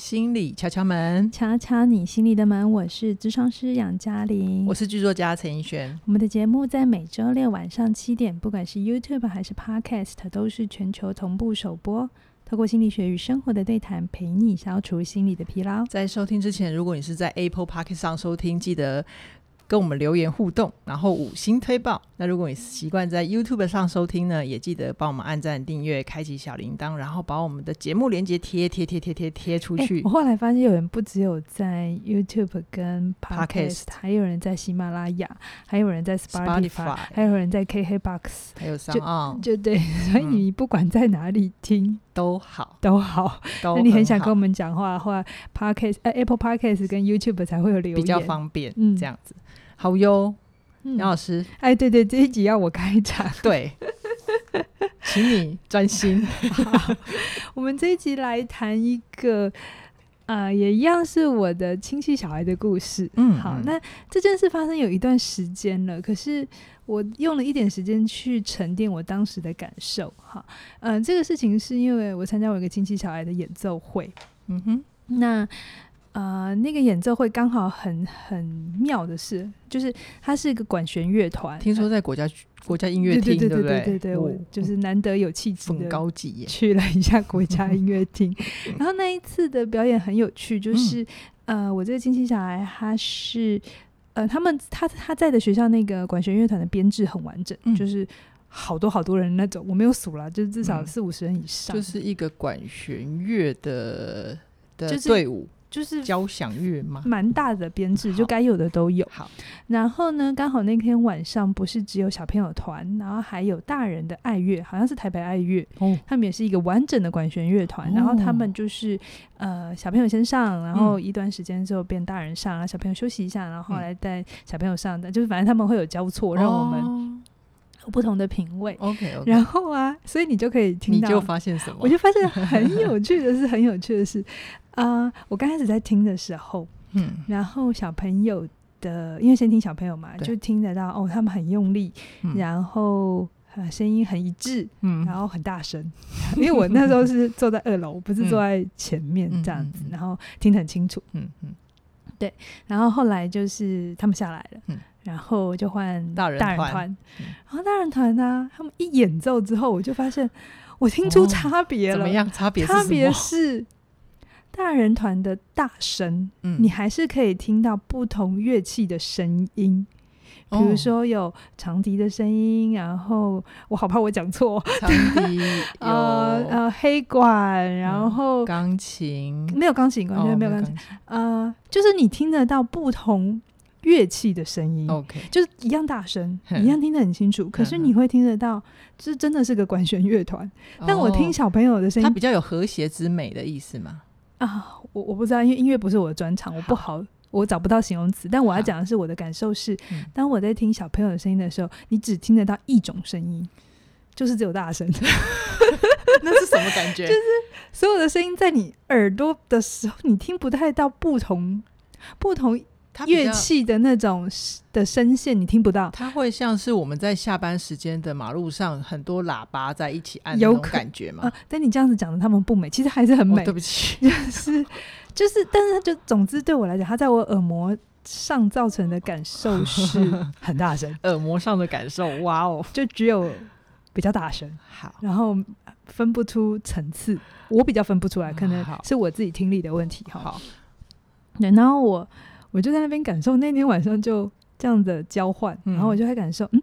心理敲敲门，敲敲你心里的门。我是智商师杨嘉玲，我是剧作家陈奕璇。我们的节目在每周六晚上七点，不管是 YouTube 还是 Podcast，都是全球同步首播。透过心理学与生活的对谈，陪你消除心理的疲劳。在收听之前，如果你是在 Apple Podcast 上收听，记得。跟我们留言互动，然后五星推报。那如果你习惯在 YouTube 上收听呢，也记得帮我们按赞、订阅、开启小铃铛，然后把我们的节目连接贴贴贴贴贴贴出去。我后来发现有人不只有在 YouTube 跟 Podcast，还有人在喜马拉雅，还有人在 Spotify，, Spotify 还有人在 KKBox，还有 SoundOn，就对。所以你不管在哪里听都好，都好。那你很想跟我们讲话的话，Podcast、呃、Apple Podcast 跟 YouTube 才会有留言，比较方便。嗯，这样子。好哟，杨老师，哎，对对，这一集要我开场，对，请你专心。好，我们这一集来谈一个，啊、呃，也一样是我的亲戚小孩的故事。嗯，好，那这件事发生有一段时间了，可是我用了一点时间去沉淀我当时的感受。哈，嗯、呃，这个事情是因为我参加我一个亲戚小孩的演奏会。嗯哼，那。呃，那个演奏会刚好很很妙的是，就是它是一个管弦乐团。听说在国家、呃、国家音乐厅，对对对对对，我就是难得有气质，很高级耶，去了一下 国家音乐厅。然后那一次的表演很有趣，就是、嗯、呃，我这个亲戚小孩他是呃，他们他他在的学校那个管弦乐团的编制很完整，嗯、就是好多好多人那种，我没有数了，就是至少四五十人以上，就是一个管弦乐的的队伍。就是就是交响乐嘛，蛮大的编制，就该有的都有。好，然后呢，刚好那天晚上不是只有小朋友团，然后还有大人的爱乐，好像是台北爱乐，哦，他们也是一个完整的管弦乐团。然后他们就是呃，小朋友先上，然后一段时间之后变大人上，然后小朋友休息一下，然后后来带小朋友上的，就是反正他们会有交错，让我们有不同的品味。OK，然后啊，所以你就可以听到，你就发现什么？我就发现很有趣的是，很有趣的是。啊、呃，我刚开始在听的时候，嗯，然后小朋友的，因为先听小朋友嘛，就听得到哦，他们很用力，嗯、然后呃声音很一致，嗯，然后很大声，因为我那时候是坐在二楼，不是坐在前面这样子，嗯、然后听得很清楚，嗯嗯，对，然后后来就是他们下来了，嗯，然后就换大人团，然后大人团呢，他们一演奏之后，我就发现我听出差别了，哦、怎么样？差别差别是。大人团的大声，嗯，你还是可以听到不同乐器的声音，比如说有长笛的声音，然后我好怕我讲错，长笛，呃呃黑管，然后钢琴，没有钢琴，完全没有钢琴，呃，就是你听得到不同乐器的声音，OK，就是一样大声，一样听得很清楚，可是你会听得到，这真的是个管弦乐团，但我听小朋友的声音，它比较有和谐之美的意思吗？啊，我我不知道，因为音乐不是我的专长，我不好，我找不到形容词。但我要讲的是，我的感受是，当我在听小朋友的声音的时候，你只听得到一种声音，就是只有大声。那是什么感觉？就是所有的声音在你耳朵的时候，你听不太到不同不同。乐器的那种的声线你听不到，它会像是我们在下班时间的马路上很多喇叭在一起按那种感觉吗？呃、但你这样子讲的他们不美，其实还是很美。哦、对不起，就是就是，但是就总之对我来讲，它在我耳膜上造成的感受是 很大声。耳膜上的感受，哇哦，就只有比较大声。好，然后分不出层次，我比较分不出来，可能是我自己听力的问题。好，好对，然后我。我就在那边感受，那天晚上就这样的交换，嗯，然后我就在感受，嗯，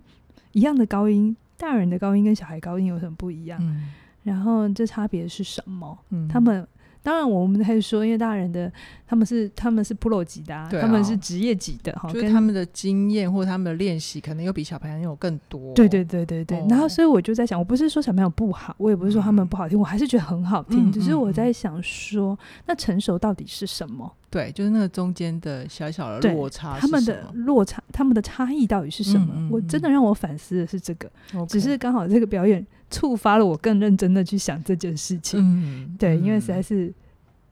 一样的高音，大人的高音跟小孩高音有什么不一样？嗯，然后这差别是什么？嗯，他们。当然，我们可以说，因为大人的他们是他们是 pro 级的，啊，他们是职业级的，哈，就是他们的经验或他们的练习可能又比小朋友更多。对对对对对。哦、然后，所以我就在想，我不是说小朋友不好，我也不是说他们不好听，嗯、我还是觉得很好听。嗯、只是我在想说，那成熟到底是什么？对，就是那个中间的小小的落差，他们的落差，他们的差异到底是什么？嗯嗯嗯，我真的让我反思的是这个。只是刚好这个表演。触发了我更认真的去想这件事情，嗯、对，因为实在是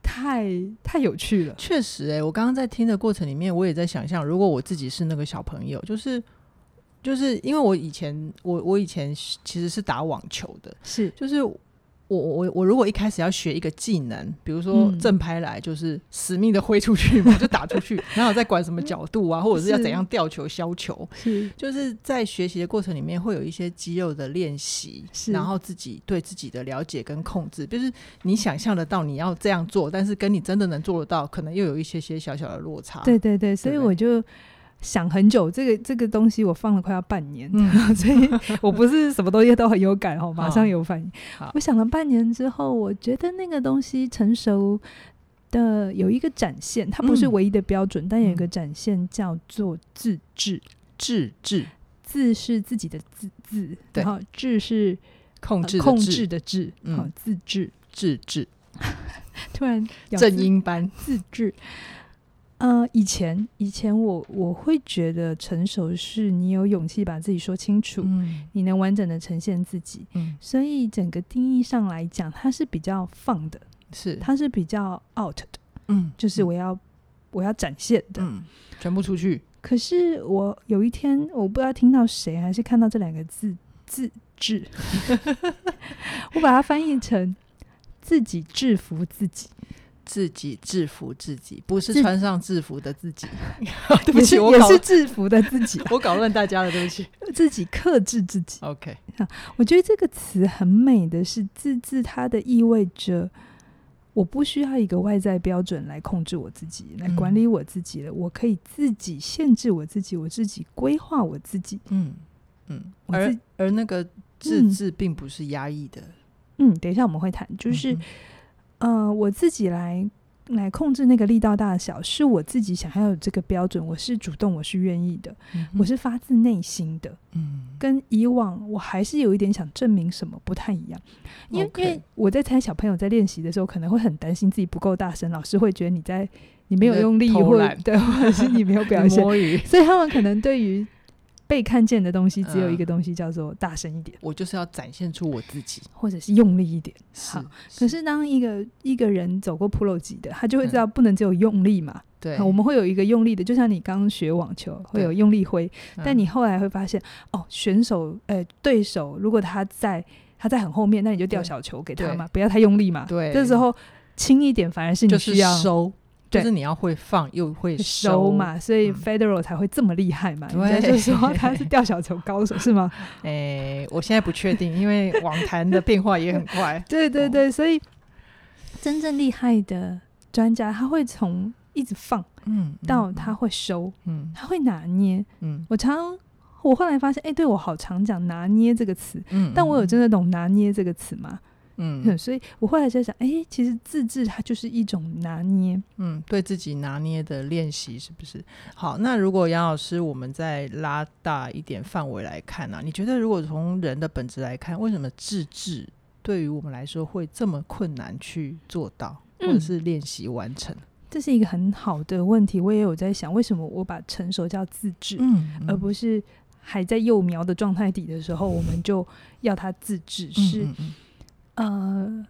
太太有趣了。确实、欸，哎，我刚刚在听的过程里面，我也在想象，如果我自己是那个小朋友，就是就是因为我以前我我以前其实是打网球的，是，就是我我我如果一开始要学一个技能，比如说正拍来就是死命的挥出去嘛，就打出去，然后再管什么角度啊，或者是要怎样吊球削球，是就是在学习的过程里面会有一些肌肉的练习，然后自己对自己的了解跟控制，就是你想象得到你要这样做，但是跟你真的能做得到，可能又有一些些小小的落差。对对对，所以我就。想很久，这个这个东西我放了快要半年，嗯、所以我不是什么东西都很有感哦，马上有反应。我想了半年之后，我觉得那个东西成熟的有一个展现，它不是唯一的标准，嗯、但有一个展现叫做自制。自制，自是自己的自自，然后制是控制控制的制，好、嗯，自制，自制。突然正音班。自治。呃，以前以前我我会觉得成熟是你有勇气把自己说清楚，嗯，你能完整的呈现自己，嗯，所以整个定义上来讲，它是比较放的，是它是比较 out 的，嗯，就是我要、嗯、我要展现的，嗯，全部出去。可是我有一天我不知道听到谁还是看到这两个字自制，我把它翻译成自己制服自己。自己制服自己，不是穿上制服的自己。对不起，我也是制服的自己。我搞乱大家了，对不起。自己克制自己。OK，我觉得这个词很美的是“自治”，它的意味着我不需要一个外在标准来控制我自己，来管理我自己了。嗯、我可以自己限制我自己，我自己规划我自己。嗯嗯。而而那个自治并不是压抑的。嗯，等一下我们会谈，就是。嗯呃，我自己来来控制那个力道大小，是我自己想要有这个标准，我是主动，我是愿意的，嗯、我是发自内心的。嗯，跟以往我还是有一点想证明什么不太一样，因为.因为我在猜小朋友在练习的时候，可能会很担心自己不够大声，老师会觉得你在你没有用力，或者对，或者是你没有 表现，所以他们可能对于。被看见的东西只有一个东西，叫做大声一点。我就是要展现出我自己，或者是用力一点。好，可是当一个一个人走过 Pro 级的，他就会知道不能只有用力嘛。对，我们会有一个用力的，就像你刚刚学网球会有用力挥，但你后来会发现，哦，选手呃对手如果他在他在很后面，那你就掉小球给他嘛，不要太用力嘛。对，这时候轻一点反而是你需要。收。就是你要会放又会收，收嘛，所以 Federal 才会这么厉害嘛。对，就是说 他是吊小球高手是吗？诶、欸，我现在不确定，因为网坛的变化也很快。对对对，所以真正厉害的专家，他会从一直放，嗯，到他会收，嗯，他会拿捏，嗯。我常我后来发现，哎、欸，对我好常讲拿捏这个词，嗯，但我有真的懂拿捏这个词吗？嗯，所以我后来在想，哎、欸，其实自制它就是一种拿捏，嗯，对自己拿捏的练习，是不是？好，那如果杨老师，我们再拉大一点范围来看呢、啊？你觉得如果从人的本质来看，为什么自制对于我们来说会这么困难去做到，或者是练习完成、嗯？这是一个很好的问题，我也有在想，为什么我把成熟叫自制，嗯，嗯而不是还在幼苗的状态底的时候，我们就要它自制？是。呃，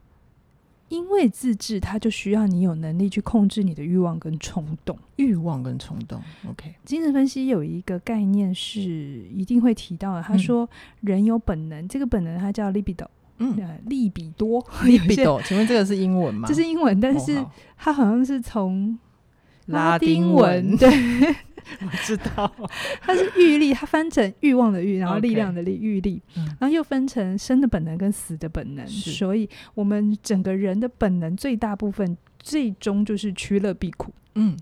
因为自制，它就需要你有能力去控制你的欲望跟冲动。欲望跟冲动，OK。精神分析有一个概念是一定会提到的，他说人有本能，嗯、这个本能它叫 libido，嗯，利比多，libido。请问这个是英文吗？这是英文，但是它好像是从拉丁文，对。我知道，它是欲力，它翻成欲望的欲，然后力量的力，欲力，然后又分成生的本能跟死的本能。所以，我们整个人的本能最大部分最终就是趋乐避苦。嗯，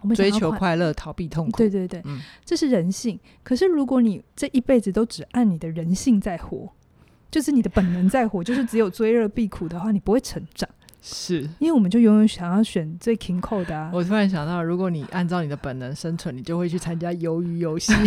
我们追求快乐，逃避痛苦。对对对，嗯，这是人性。可是，如果你这一辈子都只按你的人性在活，就是你的本能在活，就是只有追乐避苦的话，你不会成长。是，因为我们就永远想要选最勤扣的啊！我突然想到，如果你按照你的本能生存，你就会去参加鱿鱼游戏。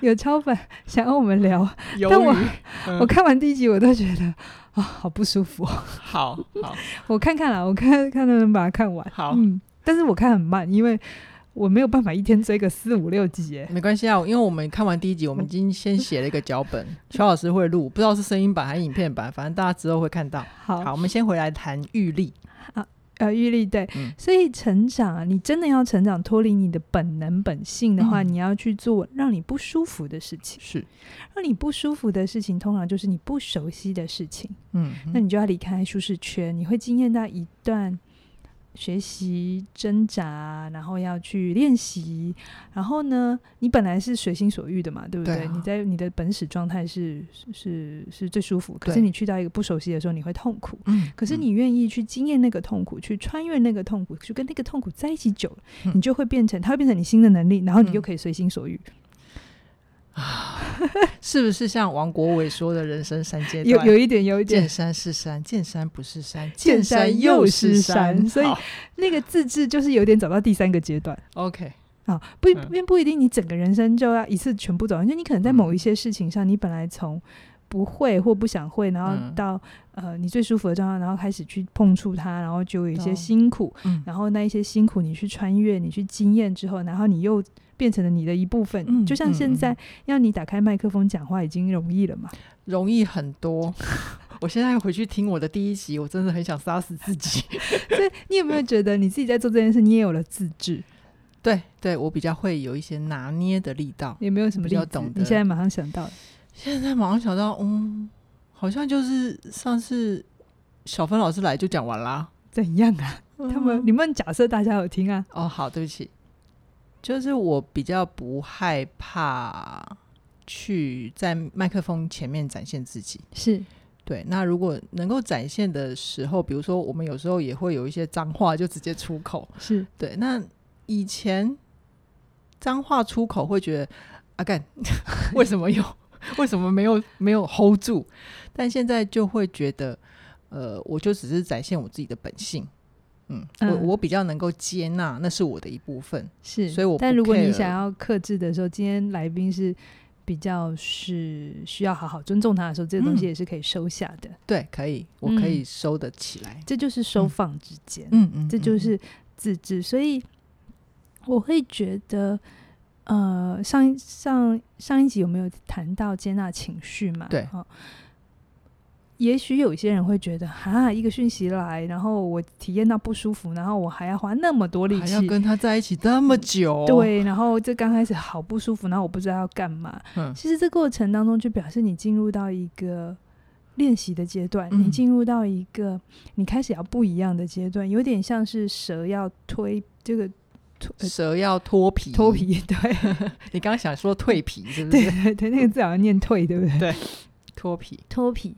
有超粉想要我们聊但我、嗯、我看完第一集，我都觉得啊、哦，好不舒服。好好，我看看啦，我看看能不能把它看完。好，嗯，但是我看很慢，因为。我没有办法一天追个四五六集诶，没关系啊，因为我们看完第一集，我们已经先写了一个脚本，乔老师会录，不知道是声音版还是影片版，反正大家之后会看到。好，好，我们先回来谈玉立啊，呃，郁历对，嗯、所以成长啊，你真的要成长，脱离你的本能本性的话，嗯、你要去做让你不舒服的事情。是，让你不舒服的事情，通常就是你不熟悉的事情。嗯，那你就要离开舒适圈，你会惊艳到一段。学习挣扎，然后要去练习，然后呢，你本来是随心所欲的嘛，对不对？对啊、你在你的本始状态是是是最舒服，可是你去到一个不熟悉的时候，你会痛苦。嗯，可是你愿意去经验那个痛苦，嗯、去穿越那个痛苦，去跟那个痛苦在一起久了，嗯、你就会变成，它会变成你新的能力，然后你就可以随心所欲。嗯啊，是不是像王国维说的人生三阶段？有有一点，有一点。见山是山，见山不是山，见山又是山。是山，所以那个自治就是有点走到第三个阶段。OK，啊，不，并不一定你整个人生就要一次全部走完，就你可能在某一些事情上，你本来从不会或不想会，然后到、嗯、呃你最舒服的状态，然后开始去碰触它，然后就有一些辛苦，嗯、然后那一些辛苦你去穿越，你去经验之后，然后你又。变成了你的一部分，嗯、就像现在要你打开麦克风讲话已经容易了嘛？容易很多。我现在回去听我的第一集，我真的很想杀死自己。所以你有没有觉得你自己在做这件事，你也有了自制？对，对我比较会有一些拿捏的力道。有没有什么要懂的？你现在马上想到？现在马上想到，嗯，好像就是上次小芬老师来就讲完啦。怎样啊？嗯、他们你们假设大家有听啊？哦，好，对不起。就是我比较不害怕去在麦克风前面展现自己，是对。那如果能够展现的时候，比如说我们有时候也会有一些脏话就直接出口，是对。那以前脏话出口会觉得啊干，为什么有？为什么没有没有 hold 住？但现在就会觉得，呃，我就只是展现我自己的本性。嗯，我我比较能够接纳，那是我的一部分，是，所以我。但如果你想要克制的时候，今天来宾是比较是需要好好尊重他的时候，这个东西也是可以收下的。嗯、对，可以，我可以收得起来。嗯、这就是收放之间，嗯嗯，这就是自制。所以我会觉得，呃，上一上上一集有没有谈到接纳情绪嘛？对，也许有一些人会觉得，哈，一个讯息来，然后我体验到不舒服，然后我还要花那么多力气，还要跟他在一起这么久，对，然后这刚开始好不舒服，然后我不知道要干嘛。嗯，其实这过程当中就表示你进入到一个练习的阶段，嗯、你进入到一个你开始要不一样的阶段，有点像是蛇要推这个蛇要脱皮，脱皮。对，你刚刚想说蜕皮是不是？对对对，那个字好像念蜕，对不对？对，脱皮，脱皮。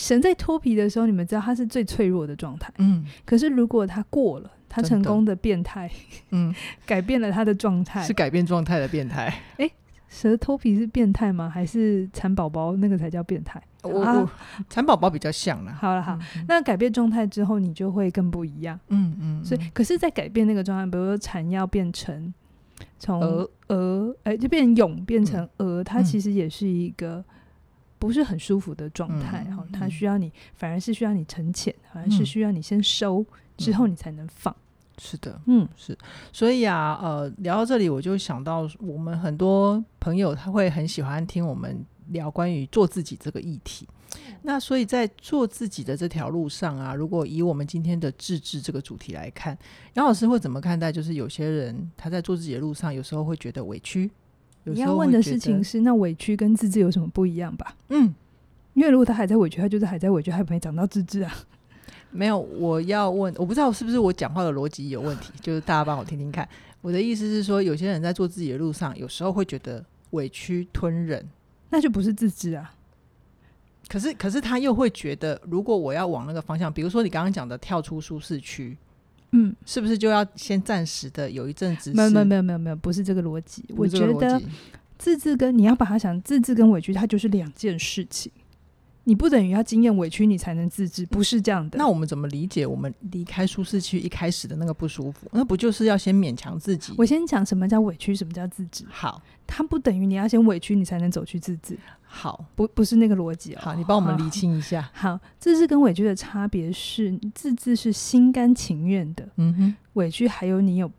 神在脱皮的时候，你们知道他是最脆弱的状态。嗯，可是如果他过了，他成功的变态，嗯，改变了他的状态，是改变状态的变态。哎、欸，蛇脱皮是变态吗？还是蚕宝宝那个才叫变态？我我蚕宝宝比较像了。好了好，嗯、那改变状态之后，你就会更不一样。嗯嗯。所以，可是，在改变那个状态，比如说蚕要变成从鹅，哎、欸，就变成蛹变成鹅，它其实也是一个。不是很舒服的状态，哈、嗯，它需要你，反而是需要你沉潜，反而是需要你先收，嗯、之后你才能放。是的，嗯，是。所以啊，呃，聊到这里，我就想到我们很多朋友他会很喜欢听我们聊关于做自己这个议题。嗯、那所以在做自己的这条路上啊，如果以我们今天的自制这个主题来看，杨老师会怎么看待？就是有些人他在做自己的路上，有时候会觉得委屈。你要问的事情是，那委屈跟自制有什么不一样吧？嗯，因为如果他还在委屈，他就是还在委屈，还没长到自制啊。没有，我要问，我不知道是不是我讲话的逻辑有问题，就是大家帮我听听看。我的意思是说，有些人在做自己的路上，有时候会觉得委屈吞忍，那就不是自制啊。可是，可是他又会觉得，如果我要往那个方向，比如说你刚刚讲的跳出舒适区。嗯，是不是就要先暂时的有一阵子？没有没有没有没有没有，不是这个逻辑。我觉得自治跟你要把它想自治跟委屈，它就是两件事情。你不等于要经验委屈，你才能自制，不是这样的。那我们怎么理解我们离开舒适区一开始的那个不舒服？那不就是要先勉强自己？我先讲什么叫委屈，什么叫自制。好，它不等于你要先委屈，你才能走去自制。好，不不是那个逻辑哦。好，你帮我们理清一下。好，好，自制跟委屈的差别是，自制是心甘情愿的，嗯哼，委屈还有你有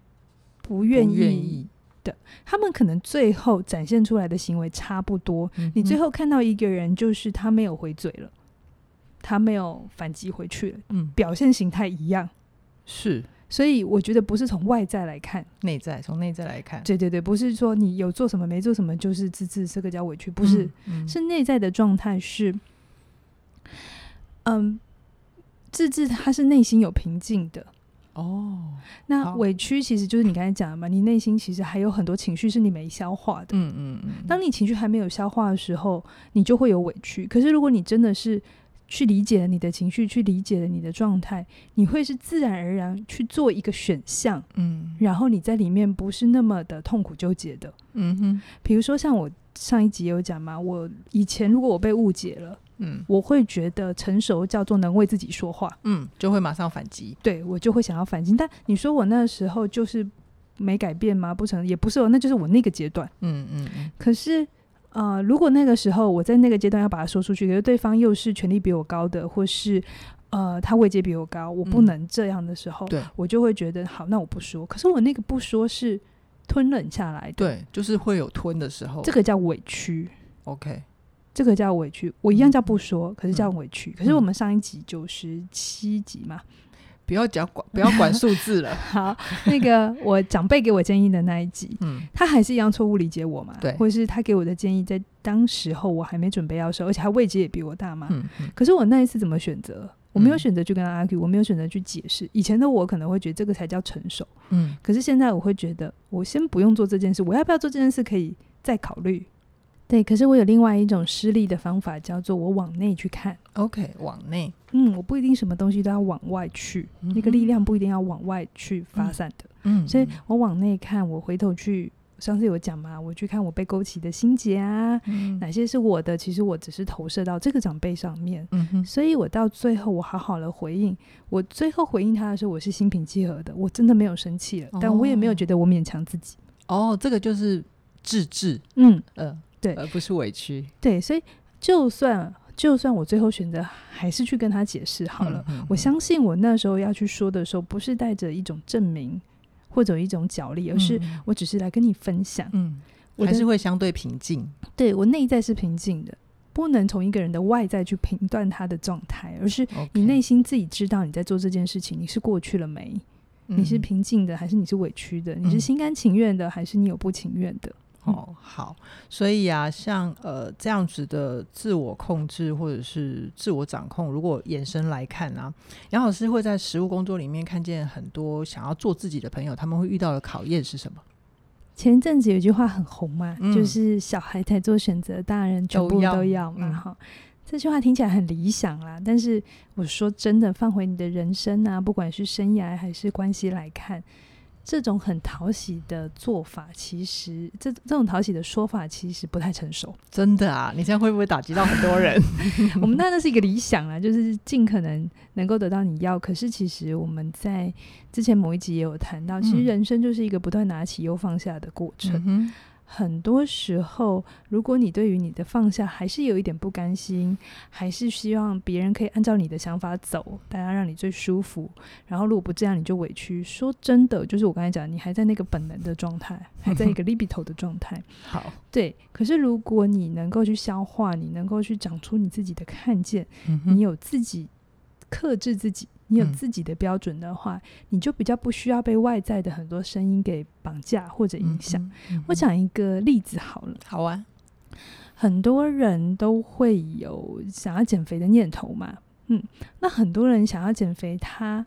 不愿意。的，他们可能最后展现出来的行为差不多。嗯、你最后看到一个人，就是他没有回嘴了，他没有反击回去了，嗯，表现形态一样，是。所以我觉得不是从外在来看，内在从内在来看，对对对，不是说你有做什么没做什么就是自制，这个叫委屈，不是，嗯嗯、是内在的状态是，嗯，自制他是内心有平静的哦。那委屈其实就是你刚才讲的嘛，你内心其实还有很多情绪是你没消化的，嗯嗯嗯。当你情绪还没有消化的时候，你就会有委屈。可是如果你真的是去理解了你的情绪，去理解了你的状态，你会是自然而然去做一个选项，嗯，然后你在里面不是那么的痛苦纠结的，嗯哼。比如说像我上一集有讲嘛，我以前如果我被误解了，嗯，我会觉得成熟叫做能为自己说话，嗯，就会马上反击，对，我就会想要反击。但你说我那时候就是没改变吗？不成，也不是哦，那就是我那个阶段，嗯嗯嗯。可是。呃，如果那个时候我在那个阶段要把它说出去，可是对方又是权力比我高的，或是呃他位阶比我高，我不能这样的时候，我就会觉得好，那我不说。可是我那个不说是吞忍下来的，对，就是会有吞的时候，这个叫委屈。OK，这个叫委屈，我一样叫不说，嗯、可是叫委屈。嗯、可是我们上一集九十七集嘛。不要讲管，不要管数字了。好，那个我长辈给我建议的那一集，嗯，他还是一样错误理解我嘛？对，或者是他给我的建议，在当时候我还没准备要收，而且他位置也比我大嘛。嗯嗯。可是我那一次怎么选择？我没有选择去跟他 argue，我没有选择去解释。以前的我可能会觉得这个才叫成熟，嗯。可是现在我会觉得，我先不用做这件事，我要不要做这件事可以再考虑。对，可是我有另外一种失利的方法，叫做我往内去看。OK，往内。嗯，我不一定什么东西都要往外去，嗯、那个力量不一定要往外去发散的。嗯，所以我往内看，我回头去，上次有讲嘛，我去看我被勾起的心结啊，嗯、哪些是我的，其实我只是投射到这个长辈上面。嗯哼，所以我到最后，我好好的回应，我最后回应他的时候，我是心平气和的，我真的没有生气了，哦、但我也没有觉得我勉强自己。哦，这个就是自制。嗯呃，对，而不是委屈。对，所以就算。就算我最后选择还是去跟他解释好了，嗯嗯、我相信我那时候要去说的时候，不是带着一种证明或者一种角力，而是我只是来跟你分享。嗯，我还是会相对平静。对，我内在是平静的，不能从一个人的外在去评断他的状态，而是你内心自己知道你在做这件事情，你是过去了没？嗯、你是平静的还是你是委屈的？你是心甘情愿的还是你有不情愿的？哦，好，所以啊，像呃这样子的自我控制或者是自我掌控，如果延伸来看啊，杨老师会在实务工作里面看见很多想要做自己的朋友，他们会遇到的考验是什么？前阵子有句话很红嘛，嗯、就是小孩才做选择，大人全部都要嘛。哈、嗯，这句话听起来很理想啦，但是我说真的，放回你的人生啊，不管是生涯还是关系来看。这种很讨喜的做法，其实这这种讨喜的说法，其实不太成熟。真的啊，你这样会不会打击到很多人？我们那那是一个理想啊，就是尽可能能够得到你要。可是其实我们在之前某一集也有谈到，其实人生就是一个不断拿起又放下的过程。嗯很多时候，如果你对于你的放下还是有一点不甘心，还是希望别人可以按照你的想法走，大家让你最舒服。然后如果不这样，你就委屈。说真的，就是我刚才讲，你还在那个本能的状态，还在一个 libido 的状态。好，对。可是如果你能够去消化，你能够去长出你自己的看见，嗯、你有自己克制自己。你有自己的标准的话，嗯、你就比较不需要被外在的很多声音给绑架或者影响。嗯嗯、我讲一个例子好了，好啊。很多人都会有想要减肥的念头嘛，嗯，那很多人想要减肥，他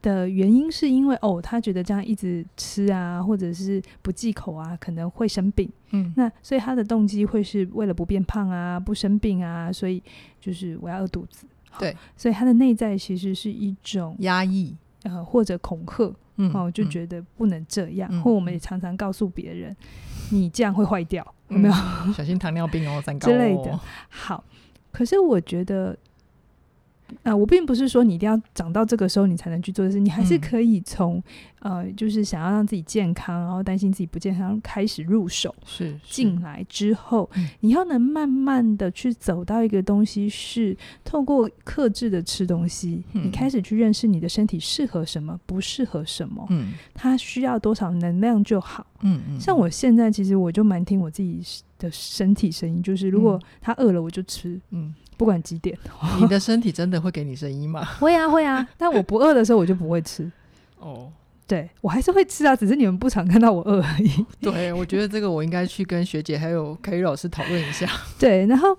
的原因是因为哦，他觉得这样一直吃啊，或者是不忌口啊，可能会生病。嗯，那所以他的动机会是为了不变胖啊，不生病啊，所以就是我要饿肚子。对，所以他的内在其实是一种压抑，呃，或者恐吓，嗯，哦，就觉得不能这样，嗯、或我们也常常告诉别人，嗯、你这样会坏掉，有没有？小心糖尿病哦，三高、哦、之类的。好，可是我觉得。呃，我并不是说你一定要长到这个时候你才能去做的事，你还是可以从、嗯、呃，就是想要让自己健康，然后担心自己不健康开始入手。是进来之后，嗯、你要能慢慢的去走到一个东西，是透过克制的吃东西，嗯、你开始去认识你的身体适合什么，不适合什么，嗯，它需要多少能量就好。嗯嗯，像我现在其实我就蛮听我自己的身体声音，就是如果他饿了我就吃，嗯。不管几点，你的身体真的会给你声音吗？会啊会啊，但我不饿的时候我就不会吃。哦，对我还是会吃啊，只是你们不常看到我饿而已。对，我觉得这个我应该去跟学姐还有凯宇老师讨论一下。对，然后。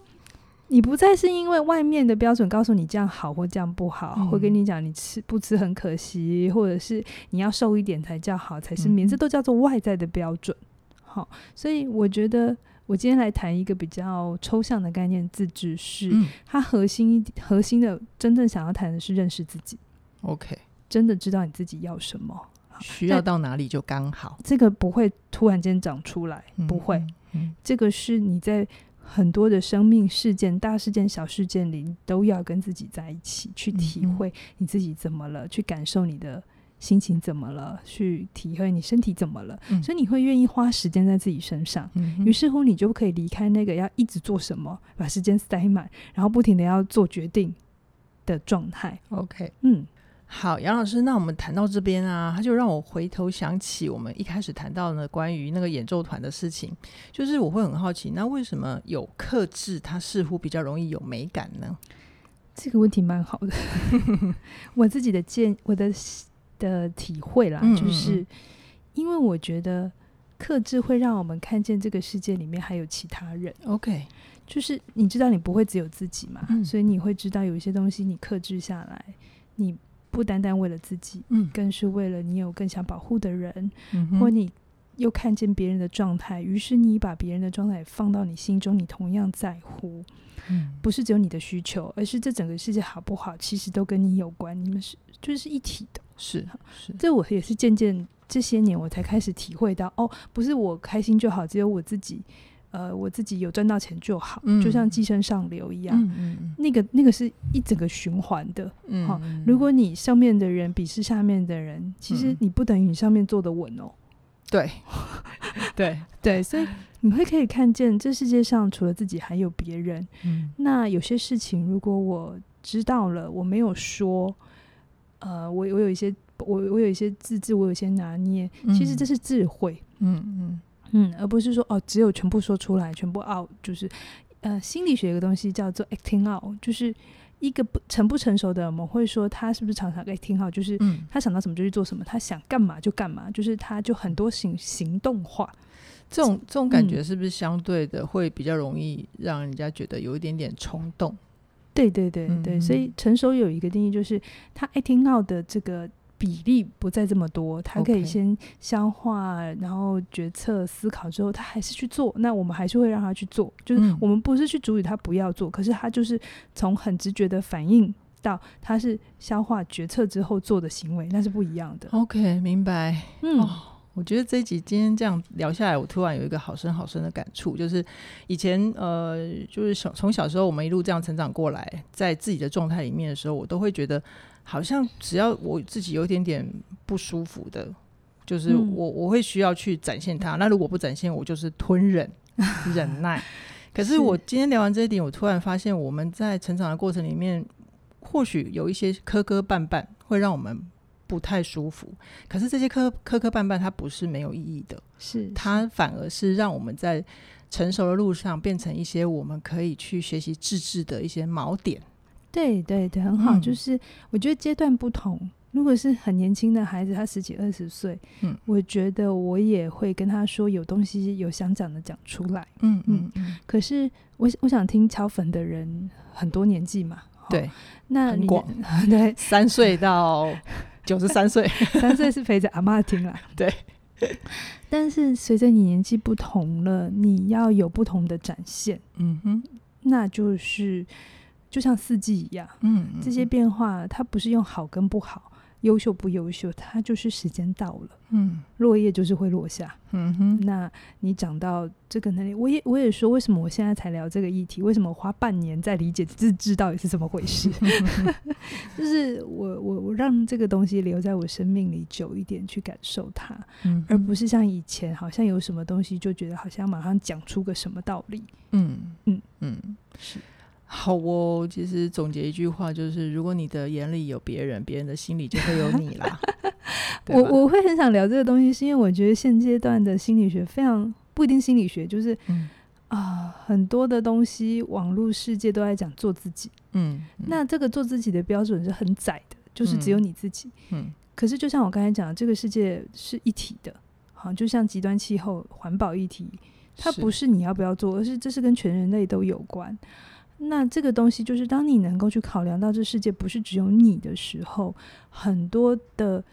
你不再是因为外面的标准告诉你这样好或这样不好，嗯、会跟你讲你吃不吃很可惜，或者是你要瘦一点才叫好，才是名字、嗯、都叫做外在的标准。好，所以我觉得我今天来谈一个比较抽象的概念——自治是。嗯、它核心核心的真正想要谈的是认识自己。OK，真的知道你自己要什么，需要到哪里就刚好。这个不会突然间长出来，嗯、不会。嗯、这个是你在。很多的生命事件、大事件、小事件里，都要跟自己在一起，去体会你自己怎么了，嗯、去感受你的心情怎么了，去体会你身体怎么了。嗯、所以你会愿意花时间在自己身上，于是乎你就可以离开那个要一直做什么，把时间塞满，然后不停的要做决定的状态。OK，嗯。好，杨老师，那我们谈到这边啊，他就让我回头想起我们一开始谈到呢，关于那个演奏团的事情，就是我会很好奇，那为什么有克制，它似乎比较容易有美感呢？这个问题蛮好的，我自己的见，我的的体会啦，嗯嗯嗯，就是因为我觉得克制会让我们看见这个世界里面还有其他人。OK，就是你知道你不会只有自己嘛，嗯、所以你会知道有一些东西你克制下来，你。不单单为了自己，嗯，更是为了你有更想保护的人，嗯、或你又看见别人的状态，于是你把别人的状态放到你心中，你同样在乎，嗯，不是只有你的需求，而是这整个世界好不好，其实都跟你有关，你们是就是一体的，是是。这我也是渐渐这些年我才开始体会到，哦，不是我开心就好，只有我自己。呃，我自己有赚到钱就好，嗯、就像寄生上流一样，嗯嗯、那个那个是一整个循环的。嗯、好，如果你上面的人鄙视下面的人，嗯、其实你不等于你上面坐的稳哦。对，对对，所以你会可以看见，这世界上除了自己还有别人。嗯、那有些事情，如果我知道了，我没有说，呃，我我有一些，我我有一些自制，我有一些拿捏，其实这是智慧。嗯嗯。嗯嗯，而不是说哦，只有全部说出来，全部 out，就是，呃，心理学有个东西叫做 acting out，就是一个不成不成熟的，我们会说他是不是常常 acting out，就是他想到什么就去做什么，他想干嘛就干嘛，就是他就很多行行动化，这种这种感觉是不是相对的会比较容易让人家觉得有一点点冲动？对对对对，嗯、所以成熟有一个定义，就是他 acting out 的这个。比例不再这么多，他可以先消化.然后决策思考之后，他还是去做。那我们还是会让他去做，就是我们不是去阻止他不要做，嗯、可是他就是从很直觉的反应到他是消化决策之后做的行为，那是不一样的。OK，明白。嗯、哦，我觉得这一集今天这样聊下来，我突然有一个好深好深的感触，就是以前呃，就是小从小时候我们一路这样成长过来，在自己的状态里面的时候，我都会觉得。好像只要我自己有一点点不舒服的，就是我、嗯、我会需要去展现它。那如果不展现，我就是吞忍 忍耐。可是我今天聊完这一点，我突然发现我们在成长的过程里面，或许有一些磕磕绊绊会让我们不太舒服。可是这些磕磕磕绊绊，它不是没有意义的，是它反而是让我们在成熟的路上变成一些我们可以去学习自制的一些锚点。对对对，很好。嗯、就是我觉得阶段不同，如果是很年轻的孩子，他十几二十岁，嗯，我觉得我也会跟他说，有东西有想讲的讲出来。嗯嗯嗯。可是我我想听敲粉的人很多年纪嘛，对，那你广对三岁到 九十三岁，三岁是陪着阿妈听啦。对。但是随着你年纪不同了，你要有不同的展现。嗯哼，那就是。就像四季一样，嗯，嗯，这些变化它不是用好跟不好，优秀不优秀，它就是时间到了，嗯，落叶就是会落下，嗯哼。那你长到这个能力，我也我也说，为什么我现在才聊这个议题？为什么我花半年在理解自制到底是怎么回事？就是我我我让这个东西留在我生命里久一点，去感受它，嗯，而不是像以前好像有什么东西就觉得好像马上讲出个什么道理，嗯嗯嗯，是。好哦，其实总结一句话就是：如果你的眼里有别人，别人的心里就会有你啦。我我会很想聊这个东西，是因为我觉得现阶段的心理学非常不一定心理学，就是、嗯、啊，很多的东西，网络世界都在讲做自己。嗯，嗯那这个做自己的标准是很窄的，就是只有你自己。嗯。嗯可是就像我刚才讲，这个世界是一体的，好，就像极端气候、环保议题，它不是你要不要做，而是这是跟全人类都有关。那这个东西就是，当你能够去考量到这世界不是只有你的时候，很多的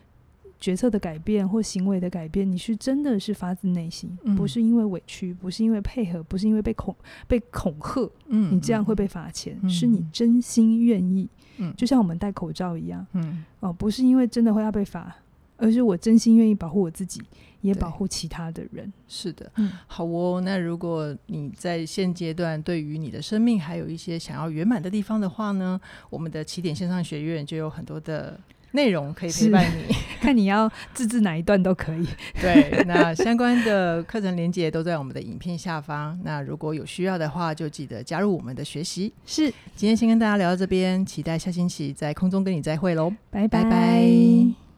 决策的改变或行为的改变，你是真的是发自内心，嗯、不是因为委屈，不是因为配合，不是因为被恐被恐吓，嗯，你这样会。被罚钱，嗯、是你真心愿意，嗯，就像我们戴口罩一样，嗯，哦，不是因为真的会要被罚，而是我真心愿意保护我自己。也保护其他的人，是的，嗯，好哦。那如果你在现阶段对于你的生命还有一些想要圆满的地方的话呢，我们的起点线上学院就有很多的内容可以陪伴你，看你要自制哪一段都可以。对，那相关的课程连接都在我们的影片下方。那如果有需要的话，就记得加入我们的学习。是，今天先跟大家聊到这边，期待下星期在空中跟你再会喽，拜拜。拜拜。